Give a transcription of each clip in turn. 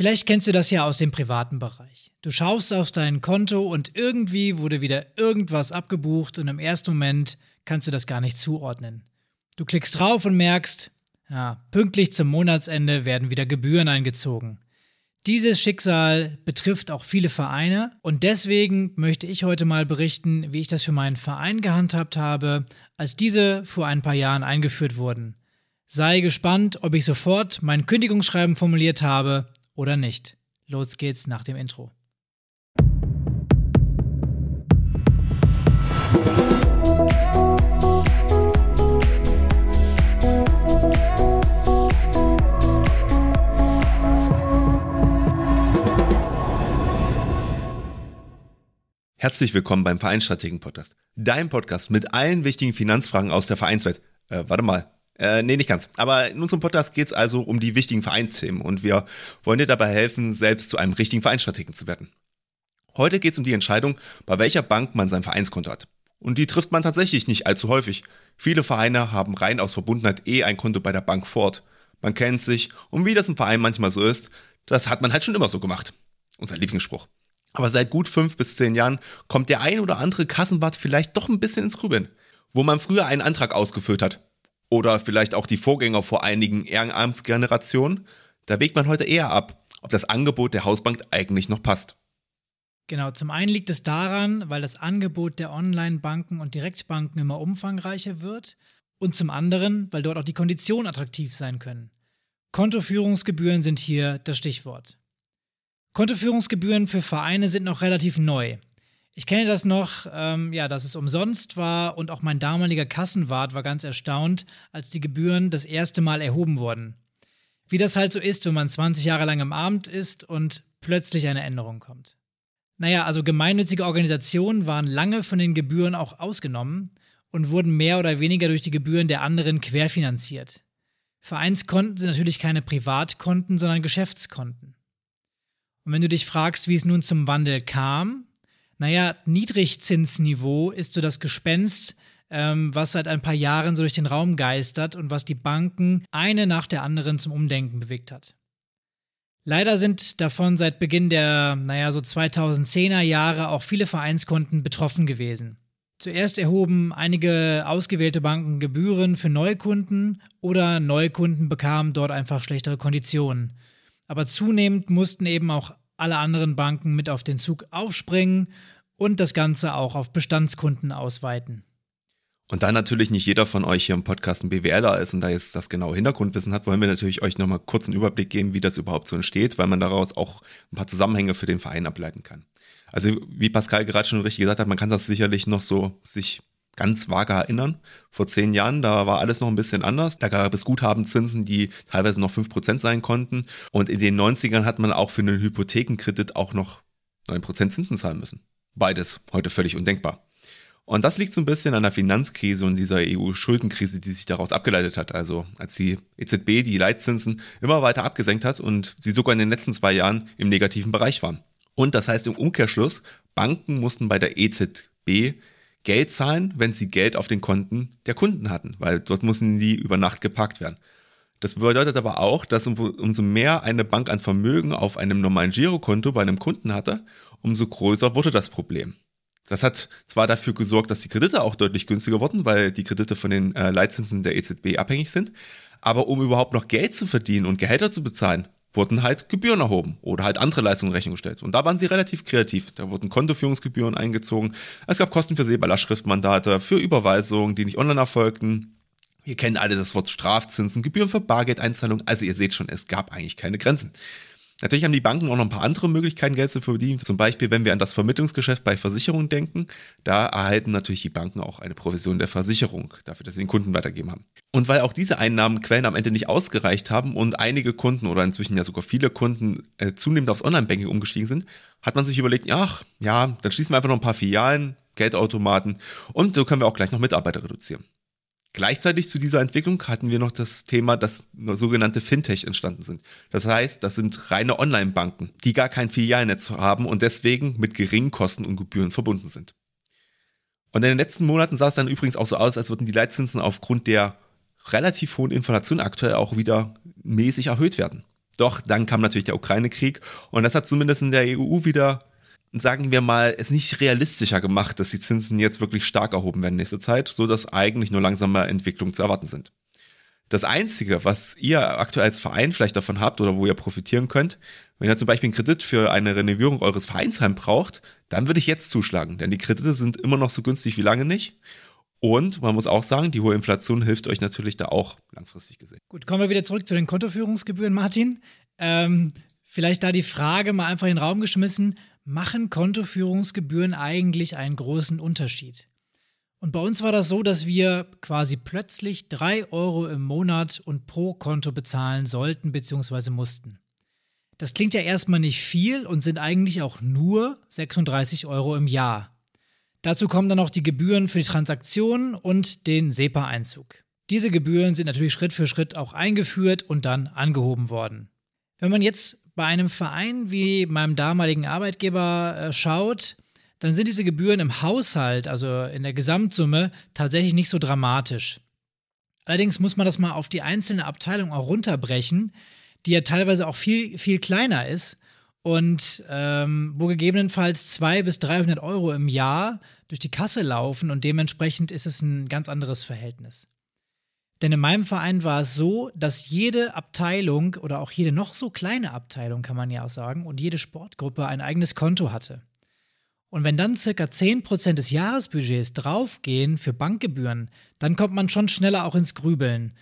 Vielleicht kennst du das ja aus dem privaten Bereich. Du schaust auf dein Konto und irgendwie wurde wieder irgendwas abgebucht und im ersten Moment kannst du das gar nicht zuordnen. Du klickst drauf und merkst, ja, pünktlich zum Monatsende werden wieder Gebühren eingezogen. Dieses Schicksal betrifft auch viele Vereine und deswegen möchte ich heute mal berichten, wie ich das für meinen Verein gehandhabt habe, als diese vor ein paar Jahren eingeführt wurden. Sei gespannt, ob ich sofort mein Kündigungsschreiben formuliert habe oder nicht. Los geht's nach dem Intro. Herzlich willkommen beim Vereinsstrategen Podcast. Dein Podcast mit allen wichtigen Finanzfragen aus der Vereinswelt. Äh, warte mal. Äh, nee, nicht ganz. Aber in unserem Podcast geht es also um die wichtigen Vereinsthemen und wir wollen dir dabei helfen, selbst zu einem richtigen Vereinsstrategen zu werden. Heute geht es um die Entscheidung, bei welcher Bank man sein Vereinskonto hat. Und die trifft man tatsächlich nicht allzu häufig. Viele Vereine haben rein aus Verbundenheit eh ein Konto bei der Bank fort. Man kennt sich und wie das im Verein manchmal so ist, das hat man halt schon immer so gemacht. Unser Lieblingsspruch. Aber seit gut fünf bis zehn Jahren kommt der ein oder andere Kassenwart vielleicht doch ein bisschen ins Grübeln. Wo man früher einen Antrag ausgefüllt hat. Oder vielleicht auch die Vorgänger vor einigen Ehrenamtsgenerationen. Da wägt man heute eher ab, ob das Angebot der Hausbank eigentlich noch passt. Genau, zum einen liegt es daran, weil das Angebot der Online-Banken und Direktbanken immer umfangreicher wird. Und zum anderen, weil dort auch die Konditionen attraktiv sein können. Kontoführungsgebühren sind hier das Stichwort. Kontoführungsgebühren für Vereine sind noch relativ neu. Ich kenne das noch, ähm, ja, dass es umsonst war und auch mein damaliger Kassenwart war ganz erstaunt, als die Gebühren das erste Mal erhoben wurden. Wie das halt so ist, wenn man 20 Jahre lang im Amt ist und plötzlich eine Änderung kommt. Naja, also gemeinnützige Organisationen waren lange von den Gebühren auch ausgenommen und wurden mehr oder weniger durch die Gebühren der anderen querfinanziert. Vereinskonten sind natürlich keine Privatkonten, sondern Geschäftskonten. Und wenn du dich fragst, wie es nun zum Wandel kam, naja, Niedrigzinsniveau ist so das Gespenst, ähm, was seit ein paar Jahren so durch den Raum geistert und was die Banken eine nach der anderen zum Umdenken bewegt hat. Leider sind davon seit Beginn der, naja, so 2010er Jahre auch viele Vereinskonten betroffen gewesen. Zuerst erhoben einige ausgewählte Banken Gebühren für Neukunden oder Neukunden bekamen dort einfach schlechtere Konditionen. Aber zunehmend mussten eben auch alle anderen Banken mit auf den Zug aufspringen und das Ganze auch auf Bestandskunden ausweiten. Und da natürlich nicht jeder von euch hier im Podcast ein BWLer ist und da jetzt das genaue Hintergrundwissen hat, wollen wir natürlich euch nochmal kurz einen Überblick geben, wie das überhaupt so entsteht, weil man daraus auch ein paar Zusammenhänge für den Verein ableiten kann. Also wie Pascal gerade schon richtig gesagt hat, man kann das sicherlich noch so sich ganz vage erinnern. Vor zehn Jahren, da war alles noch ein bisschen anders. Da gab es Guthabenzinsen, die teilweise noch fünf Prozent sein konnten. Und in den 90ern hat man auch für einen Hypothekenkredit auch noch neun Prozent Zinsen zahlen müssen. Beides heute völlig undenkbar. Und das liegt so ein bisschen an der Finanzkrise und dieser EU-Schuldenkrise, die sich daraus abgeleitet hat. Also als die EZB die Leitzinsen immer weiter abgesenkt hat und sie sogar in den letzten zwei Jahren im negativen Bereich waren. Und das heißt im Umkehrschluss, Banken mussten bei der EZB Geld zahlen, wenn sie Geld auf den Konten der Kunden hatten, weil dort mussten die über Nacht geparkt werden. Das bedeutet aber auch, dass umso mehr eine Bank an Vermögen auf einem normalen Girokonto bei einem Kunden hatte, umso größer wurde das Problem. Das hat zwar dafür gesorgt, dass die Kredite auch deutlich günstiger wurden, weil die Kredite von den äh, Leitzinsen der EZB abhängig sind, aber um überhaupt noch Geld zu verdienen und Gehälter zu bezahlen, wurden halt Gebühren erhoben oder halt andere Leistungen in Rechnung gestellt. Und da waren sie relativ kreativ. Da wurden Kontoführungsgebühren eingezogen. Es gab Kosten für SEBALA-Schriftmandate, für Überweisungen, die nicht online erfolgten. Wir kennen alle das Wort Strafzinsen, Gebühren für Bargeldeinzahlungen. Also ihr seht schon, es gab eigentlich keine Grenzen. Natürlich haben die Banken auch noch ein paar andere Möglichkeiten, Geld zu verdienen. Zum Beispiel, wenn wir an das Vermittlungsgeschäft bei Versicherungen denken, da erhalten natürlich die Banken auch eine Provision der Versicherung dafür, dass sie den Kunden weitergeben haben. Und weil auch diese Einnahmenquellen am Ende nicht ausgereicht haben und einige Kunden oder inzwischen ja sogar viele Kunden äh, zunehmend aufs Online-Banking umgestiegen sind, hat man sich überlegt, ach ja, dann schließen wir einfach noch ein paar Filialen, Geldautomaten und so können wir auch gleich noch Mitarbeiter reduzieren. Gleichzeitig zu dieser Entwicklung hatten wir noch das Thema, dass sogenannte Fintech entstanden sind. Das heißt, das sind reine Online-Banken, die gar kein Filialnetz haben und deswegen mit geringen Kosten und Gebühren verbunden sind. Und in den letzten Monaten sah es dann übrigens auch so aus, als würden die Leitzinsen aufgrund der relativ hohen Inflation aktuell auch wieder mäßig erhöht werden. Doch dann kam natürlich der Ukraine-Krieg und das hat zumindest in der EU wieder, sagen wir mal, es nicht realistischer gemacht, dass die Zinsen jetzt wirklich stark erhoben werden nächste Zeit, so dass eigentlich nur langsame Entwicklungen zu erwarten sind. Das Einzige, was ihr aktuell als Verein vielleicht davon habt oder wo ihr profitieren könnt, wenn ihr zum Beispiel einen Kredit für eine Renovierung eures Vereinsheim braucht, dann würde ich jetzt zuschlagen, denn die Kredite sind immer noch so günstig wie lange nicht. Und man muss auch sagen, die hohe Inflation hilft euch natürlich da auch langfristig gesehen. Gut, kommen wir wieder zurück zu den Kontoführungsgebühren, Martin. Ähm, vielleicht da die Frage mal einfach in den Raum geschmissen, machen Kontoführungsgebühren eigentlich einen großen Unterschied? Und bei uns war das so, dass wir quasi plötzlich 3 Euro im Monat und pro Konto bezahlen sollten bzw. mussten. Das klingt ja erstmal nicht viel und sind eigentlich auch nur 36 Euro im Jahr. Dazu kommen dann noch die Gebühren für die Transaktionen und den SEPA-Einzug. Diese Gebühren sind natürlich Schritt für Schritt auch eingeführt und dann angehoben worden. Wenn man jetzt bei einem Verein wie meinem damaligen Arbeitgeber äh, schaut, dann sind diese Gebühren im Haushalt, also in der Gesamtsumme, tatsächlich nicht so dramatisch. Allerdings muss man das mal auf die einzelne Abteilung auch runterbrechen, die ja teilweise auch viel, viel kleiner ist und ähm, wo gegebenenfalls 200 bis 300 Euro im Jahr durch die Kasse laufen und dementsprechend ist es ein ganz anderes Verhältnis. Denn in meinem Verein war es so, dass jede Abteilung oder auch jede noch so kleine Abteilung, kann man ja auch sagen, und jede Sportgruppe ein eigenes Konto hatte. Und wenn dann circa 10% des Jahresbudgets draufgehen für Bankgebühren, dann kommt man schon schneller auch ins Grübeln.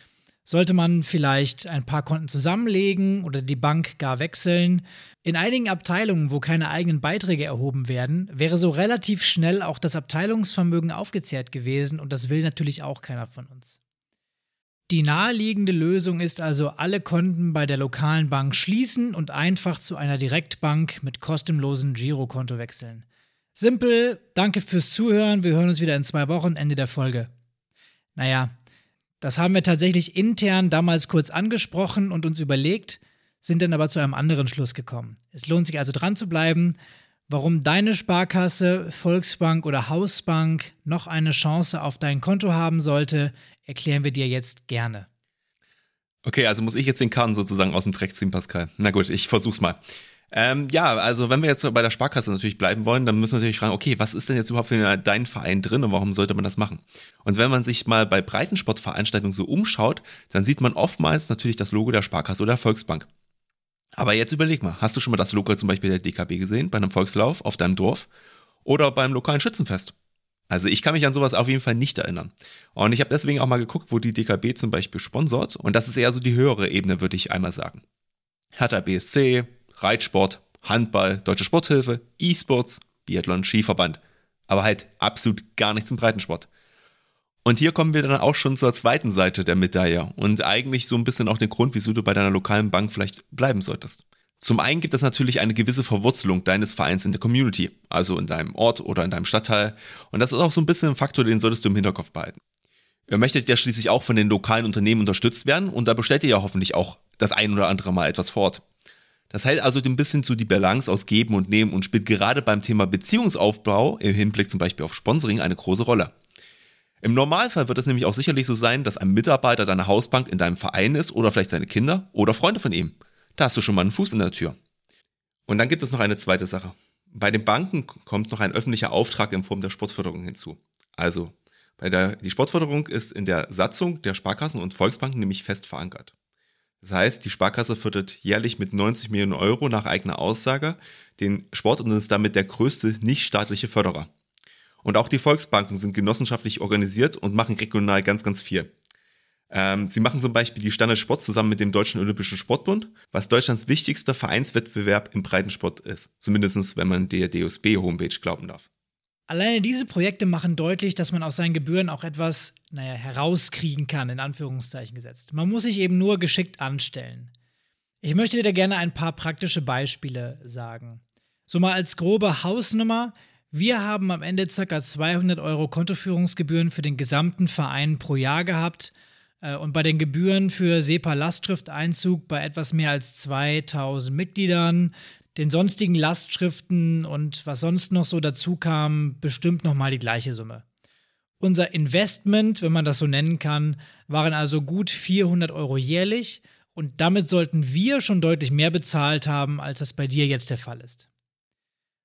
Sollte man vielleicht ein paar Konten zusammenlegen oder die Bank gar wechseln? In einigen Abteilungen, wo keine eigenen Beiträge erhoben werden, wäre so relativ schnell auch das Abteilungsvermögen aufgezehrt gewesen und das will natürlich auch keiner von uns. Die naheliegende Lösung ist also, alle Konten bei der lokalen Bank schließen und einfach zu einer Direktbank mit kostenlosem Girokonto wechseln. Simpel, danke fürs Zuhören, wir hören uns wieder in zwei Wochen, Ende der Folge. Naja, das haben wir tatsächlich intern damals kurz angesprochen und uns überlegt, sind dann aber zu einem anderen Schluss gekommen. Es lohnt sich also dran zu bleiben. Warum deine Sparkasse, Volksbank oder Hausbank noch eine Chance auf dein Konto haben sollte, erklären wir dir jetzt gerne. Okay, also muss ich jetzt den Kahn sozusagen aus dem Dreck ziehen, Pascal. Na gut, ich versuch's mal. Ähm, ja, also wenn wir jetzt bei der Sparkasse natürlich bleiben wollen, dann müssen wir natürlich fragen, okay, was ist denn jetzt überhaupt für dein Verein drin und warum sollte man das machen? Und wenn man sich mal bei Breitensportveranstaltungen so umschaut, dann sieht man oftmals natürlich das Logo der Sparkasse oder der Volksbank. Aber jetzt überleg mal, hast du schon mal das Logo zum Beispiel der DKB gesehen, bei einem Volkslauf auf deinem Dorf oder beim lokalen Schützenfest? Also ich kann mich an sowas auf jeden Fall nicht erinnern. Und ich habe deswegen auch mal geguckt, wo die DKB zum Beispiel sponsort. Und das ist eher so die höhere Ebene, würde ich einmal sagen. Hertha BSC, Reitsport, Handball, Deutsche Sporthilfe, E-Sports, Biathlon, Skiverband. Aber halt absolut gar nichts im Breitensport. Und hier kommen wir dann auch schon zur zweiten Seite der Medaille und eigentlich so ein bisschen auch den Grund, wieso du bei deiner lokalen Bank vielleicht bleiben solltest. Zum einen gibt es natürlich eine gewisse Verwurzelung deines Vereins in der Community, also in deinem Ort oder in deinem Stadtteil. Und das ist auch so ein bisschen ein Faktor, den solltest du im Hinterkopf behalten. Ihr möchtet ja schließlich auch von den lokalen Unternehmen unterstützt werden und da bestellt ihr ja hoffentlich auch das ein oder andere Mal etwas fort. Das hält also ein bisschen so die Balance aus Geben und Nehmen und spielt gerade beim Thema Beziehungsaufbau im Hinblick zum Beispiel auf Sponsoring eine große Rolle. Im Normalfall wird es nämlich auch sicherlich so sein, dass ein Mitarbeiter deiner Hausbank in deinem Verein ist oder vielleicht seine Kinder oder Freunde von ihm. Da hast du schon mal einen Fuß in der Tür. Und dann gibt es noch eine zweite Sache. Bei den Banken kommt noch ein öffentlicher Auftrag in Form der Sportförderung hinzu. Also, bei der, die Sportförderung ist in der Satzung der Sparkassen und Volksbanken nämlich fest verankert. Das heißt, die Sparkasse fördert jährlich mit 90 Millionen Euro nach eigener Aussage den Sport und ist damit der größte nichtstaatliche Förderer. Und auch die Volksbanken sind genossenschaftlich organisiert und machen regional ganz, ganz viel. Ähm, sie machen zum Beispiel die Standard Sport zusammen mit dem Deutschen Olympischen Sportbund, was Deutschlands wichtigster Vereinswettbewerb im Breitensport ist. Zumindest wenn man der DOSB-Homepage glauben darf. Alleine diese Projekte machen deutlich, dass man aus seinen Gebühren auch etwas, naja, herauskriegen kann, in Anführungszeichen gesetzt. Man muss sich eben nur geschickt anstellen. Ich möchte dir gerne ein paar praktische Beispiele sagen. So mal als grobe Hausnummer. Wir haben am Ende ca. 200 Euro Kontoführungsgebühren für den gesamten Verein pro Jahr gehabt und bei den Gebühren für SEPA-Lastschrifteinzug bei etwas mehr als 2000 Mitgliedern den sonstigen Lastschriften und was sonst noch so dazu kam, bestimmt nochmal die gleiche Summe. Unser Investment, wenn man das so nennen kann, waren also gut 400 Euro jährlich Und damit sollten wir schon deutlich mehr bezahlt haben, als das bei dir jetzt der Fall ist.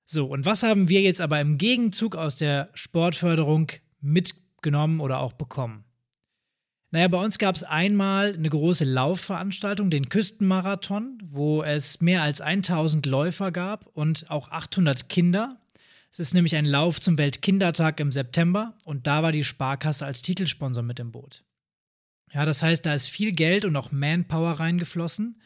So, und was haben wir jetzt aber im Gegenzug aus der Sportförderung mitgenommen oder auch bekommen? Naja, bei uns gab es einmal eine große Laufveranstaltung, den Küstenmarathon, wo es mehr als 1000 Läufer gab und auch 800 Kinder. Es ist nämlich ein Lauf zum Weltkindertag im September und da war die Sparkasse als Titelsponsor mit im Boot. Ja, das heißt, da ist viel Geld und auch Manpower reingeflossen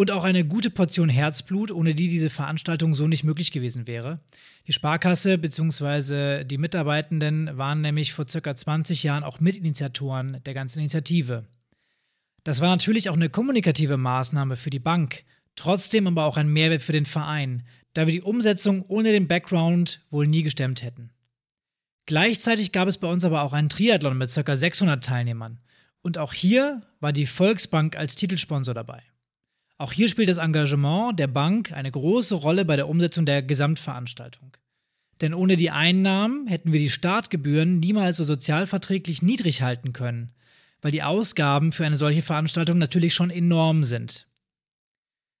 und auch eine gute Portion Herzblut, ohne die diese Veranstaltung so nicht möglich gewesen wäre. Die Sparkasse bzw. die Mitarbeitenden waren nämlich vor circa 20 Jahren auch Mitinitiatoren der ganzen Initiative. Das war natürlich auch eine kommunikative Maßnahme für die Bank, trotzdem aber auch ein Mehrwert für den Verein, da wir die Umsetzung ohne den Background wohl nie gestemmt hätten. Gleichzeitig gab es bei uns aber auch einen Triathlon mit ca. 600 Teilnehmern. Und auch hier war die Volksbank als Titelsponsor dabei. Auch hier spielt das Engagement der Bank eine große Rolle bei der Umsetzung der Gesamtveranstaltung. Denn ohne die Einnahmen hätten wir die Startgebühren niemals so sozialverträglich niedrig halten können, weil die Ausgaben für eine solche Veranstaltung natürlich schon enorm sind.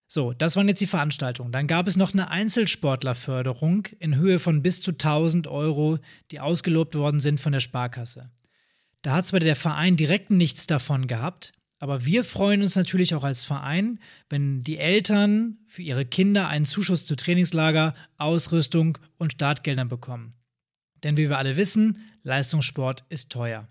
So, das waren jetzt die Veranstaltungen. Dann gab es noch eine Einzelsportlerförderung in Höhe von bis zu 1000 Euro, die ausgelobt worden sind von der Sparkasse. Da hat zwar der Verein direkt nichts davon gehabt, aber wir freuen uns natürlich auch als Verein, wenn die Eltern für ihre Kinder einen Zuschuss zu Trainingslager, Ausrüstung und Startgeldern bekommen. Denn wie wir alle wissen, Leistungssport ist teuer.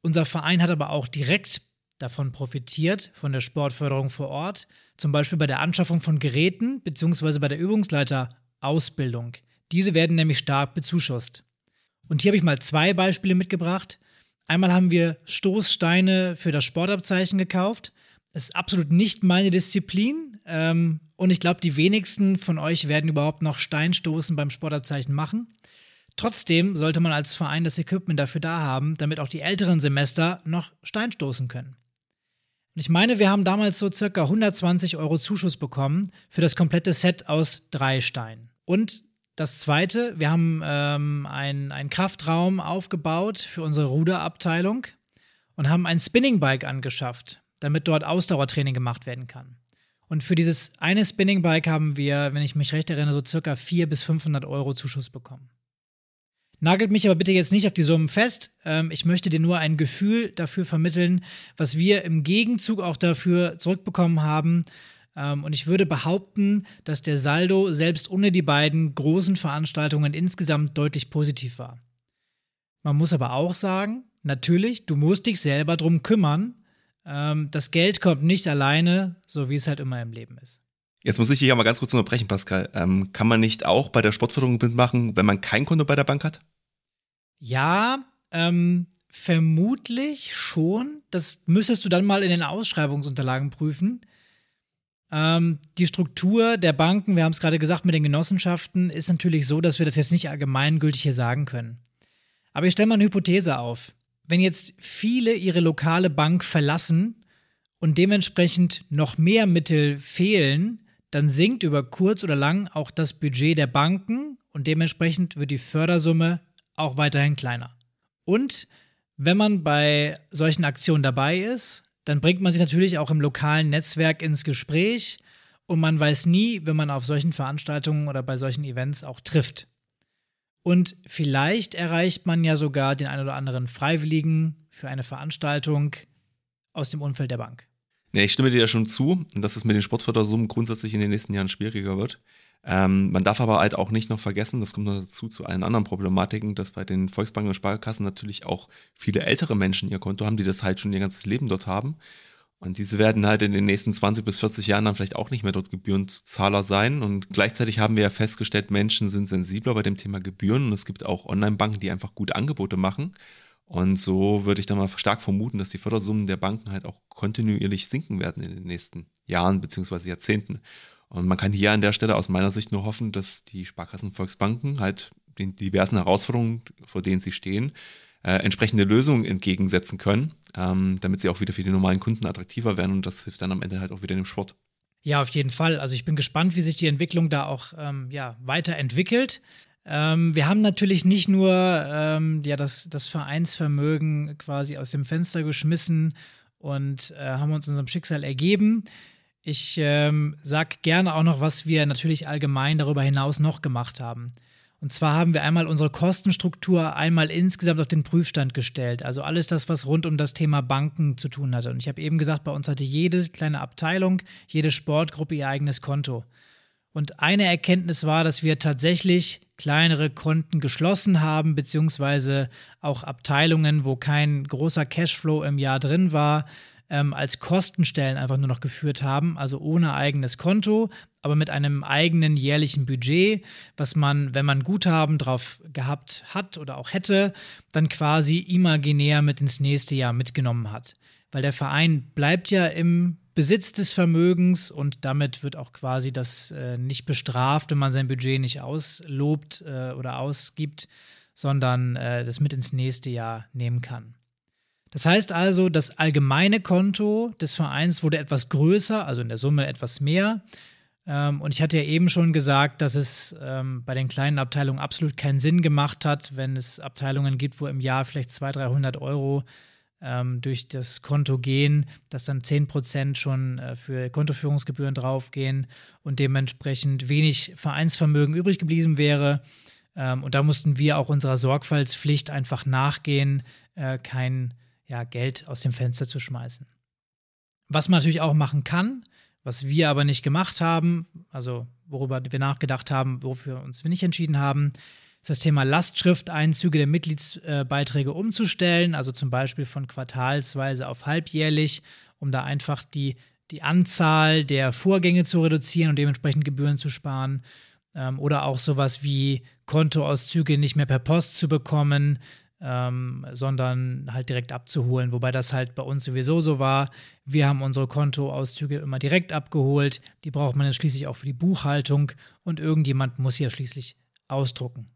Unser Verein hat aber auch direkt davon profitiert, von der Sportförderung vor Ort, zum Beispiel bei der Anschaffung von Geräten bzw. bei der Übungsleiterausbildung. Diese werden nämlich stark bezuschusst. Und hier habe ich mal zwei Beispiele mitgebracht. Einmal haben wir Stoßsteine für das Sportabzeichen gekauft. Das ist absolut nicht meine Disziplin. Ähm, und ich glaube, die wenigsten von euch werden überhaupt noch Steinstoßen beim Sportabzeichen machen. Trotzdem sollte man als Verein das Equipment dafür da haben, damit auch die älteren Semester noch Steinstoßen können. Und ich meine, wir haben damals so circa 120 Euro Zuschuss bekommen für das komplette Set aus drei Steinen. Und das zweite, wir haben ähm, einen Kraftraum aufgebaut für unsere Ruderabteilung und haben ein Spinningbike angeschafft, damit dort Ausdauertraining gemacht werden kann. Und für dieses eine Spinningbike haben wir, wenn ich mich recht erinnere, so circa 400 bis 500 Euro Zuschuss bekommen. Nagelt mich aber bitte jetzt nicht auf die Summen fest. Ähm, ich möchte dir nur ein Gefühl dafür vermitteln, was wir im Gegenzug auch dafür zurückbekommen haben, und ich würde behaupten, dass der Saldo selbst ohne die beiden großen Veranstaltungen insgesamt deutlich positiv war. Man muss aber auch sagen, natürlich, du musst dich selber drum kümmern. Ähm, das Geld kommt nicht alleine, so wie es halt immer im Leben ist. Jetzt muss ich hier mal ganz kurz unterbrechen, Pascal. Ähm, kann man nicht auch bei der Sportförderung mitmachen, wenn man kein Konto bei der Bank hat? Ja, ähm, vermutlich schon. Das müsstest du dann mal in den Ausschreibungsunterlagen prüfen. Ähm, die Struktur der Banken, wir haben es gerade gesagt, mit den Genossenschaften, ist natürlich so, dass wir das jetzt nicht allgemeingültig hier sagen können. Aber ich stelle mal eine Hypothese auf. Wenn jetzt viele ihre lokale Bank verlassen und dementsprechend noch mehr Mittel fehlen, dann sinkt über kurz oder lang auch das Budget der Banken und dementsprechend wird die Fördersumme auch weiterhin kleiner. Und wenn man bei solchen Aktionen dabei ist, dann bringt man sich natürlich auch im lokalen Netzwerk ins Gespräch und man weiß nie, wenn man auf solchen Veranstaltungen oder bei solchen Events auch trifft. Und vielleicht erreicht man ja sogar den ein oder anderen Freiwilligen für eine Veranstaltung aus dem Umfeld der Bank. Nee, ich stimme dir ja schon zu, dass es mit den Sportfördersummen grundsätzlich in den nächsten Jahren schwieriger wird. Ähm, man darf aber halt auch nicht noch vergessen, das kommt noch dazu zu allen anderen Problematiken, dass bei den Volksbanken und Sparkassen natürlich auch viele ältere Menschen ihr Konto haben, die das halt schon ihr ganzes Leben dort haben. Und diese werden halt in den nächsten 20 bis 40 Jahren dann vielleicht auch nicht mehr dort Gebührenzahler sein. Und gleichzeitig haben wir ja festgestellt, Menschen sind sensibler bei dem Thema Gebühren und es gibt auch Online-Banken, die einfach gute Angebote machen. Und so würde ich dann mal stark vermuten, dass die Fördersummen der Banken halt auch kontinuierlich sinken werden in den nächsten Jahren beziehungsweise Jahrzehnten. Und man kann hier an der Stelle aus meiner Sicht nur hoffen, dass die Sparkassen Volksbanken halt den diversen Herausforderungen, vor denen sie stehen, äh, entsprechende Lösungen entgegensetzen können, ähm, damit sie auch wieder für die normalen Kunden attraktiver werden und das hilft dann am Ende halt auch wieder dem Sport. Ja, auf jeden Fall. Also ich bin gespannt, wie sich die Entwicklung da auch ähm, ja, weiterentwickelt. Ähm, wir haben natürlich nicht nur ähm, ja, das, das Vereinsvermögen quasi aus dem Fenster geschmissen und äh, haben uns unserem Schicksal ergeben. Ich ähm, sag gerne auch noch, was wir natürlich allgemein darüber hinaus noch gemacht haben. Und zwar haben wir einmal unsere Kostenstruktur einmal insgesamt auf den Prüfstand gestellt. Also alles das, was rund um das Thema Banken zu tun hatte. Und ich habe eben gesagt, bei uns hatte jede kleine Abteilung, jede Sportgruppe ihr eigenes Konto. Und eine Erkenntnis war, dass wir tatsächlich kleinere Konten geschlossen haben, beziehungsweise auch Abteilungen, wo kein großer Cashflow im Jahr drin war, ähm, als Kostenstellen einfach nur noch geführt haben, also ohne eigenes Konto, aber mit einem eigenen jährlichen Budget, was man, wenn man Guthaben drauf gehabt hat oder auch hätte, dann quasi imaginär mit ins nächste Jahr mitgenommen hat. Weil der Verein bleibt ja im Besitz des Vermögens und damit wird auch quasi das äh, nicht bestraft, wenn man sein Budget nicht auslobt äh, oder ausgibt, sondern äh, das mit ins nächste Jahr nehmen kann. Das heißt also, das allgemeine Konto des Vereins wurde etwas größer, also in der Summe etwas mehr. Ähm, und ich hatte ja eben schon gesagt, dass es ähm, bei den kleinen Abteilungen absolut keinen Sinn gemacht hat, wenn es Abteilungen gibt, wo im Jahr vielleicht 200, 300 Euro ähm, durch das Konto gehen, dass dann 10% schon äh, für Kontoführungsgebühren draufgehen und dementsprechend wenig Vereinsvermögen übrig geblieben wäre. und da mussten wir auch unserer Sorgfaltspflicht einfach nachgehen, äh, kein ja, Geld aus dem Fenster zu schmeißen. Was man natürlich auch machen kann, was wir aber nicht gemacht haben, also worüber wir nachgedacht haben, wofür wir uns nicht entschieden haben, ist das Thema Lastschrifteinzüge der Mitgliedsbeiträge umzustellen, also zum Beispiel von quartalsweise auf halbjährlich, um da einfach die, die Anzahl der Vorgänge zu reduzieren und dementsprechend Gebühren zu sparen. Ähm, oder auch sowas wie Kontoauszüge nicht mehr per Post zu bekommen, ähm, sondern halt direkt abzuholen. Wobei das halt bei uns sowieso so war. Wir haben unsere Kontoauszüge immer direkt abgeholt. Die braucht man dann schließlich auch für die Buchhaltung und irgendjemand muss ja schließlich ausdrucken.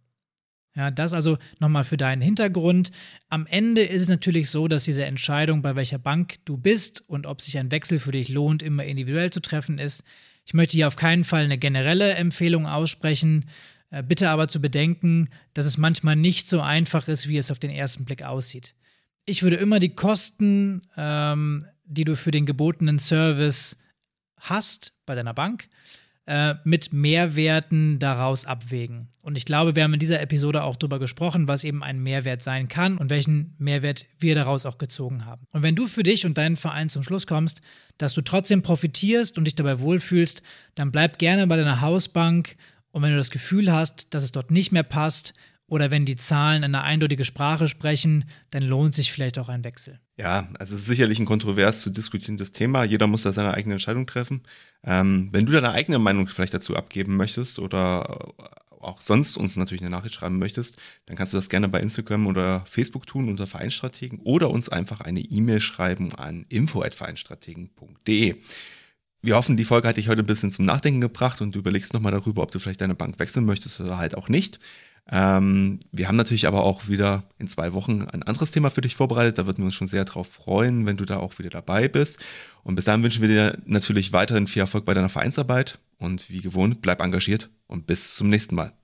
Ja, das also nochmal für deinen Hintergrund. Am Ende ist es natürlich so, dass diese Entscheidung, bei welcher Bank du bist und ob sich ein Wechsel für dich lohnt, immer individuell zu treffen ist. Ich möchte hier auf keinen Fall eine generelle Empfehlung aussprechen. Äh, bitte aber zu bedenken, dass es manchmal nicht so einfach ist, wie es auf den ersten Blick aussieht. Ich würde immer die Kosten, ähm, die du für den gebotenen Service hast bei deiner Bank, äh, mit Mehrwerten daraus abwägen. Und ich glaube, wir haben in dieser Episode auch darüber gesprochen, was eben ein Mehrwert sein kann und welchen Mehrwert wir daraus auch gezogen haben. Und wenn du für dich und deinen Verein zum Schluss kommst, dass du trotzdem profitierst und dich dabei wohlfühlst, dann bleib gerne bei deiner Hausbank und wenn du das Gefühl hast, dass es dort nicht mehr passt oder wenn die Zahlen eine eindeutige Sprache sprechen, dann lohnt sich vielleicht auch ein Wechsel. Ja, also sicherlich ein kontrovers zu diskutierendes Thema. Jeder muss da seine eigene Entscheidung treffen. Ähm, wenn du deine eigene Meinung vielleicht dazu abgeben möchtest oder auch sonst uns natürlich eine Nachricht schreiben möchtest, dann kannst du das gerne bei Instagram oder Facebook tun unter Vereinstrategen oder uns einfach eine E-Mail schreiben an info@vereinstrategen.de. Wir hoffen, die Folge hat dich heute ein bisschen zum Nachdenken gebracht und du überlegst nochmal darüber, ob du vielleicht deine Bank wechseln möchtest oder halt auch nicht. Ähm, wir haben natürlich aber auch wieder in zwei Wochen ein anderes Thema für dich vorbereitet. Da würden wir uns schon sehr drauf freuen, wenn du da auch wieder dabei bist. Und bis dahin wünschen wir dir natürlich weiterhin viel Erfolg bei deiner Vereinsarbeit. Und wie gewohnt, bleib engagiert und bis zum nächsten Mal.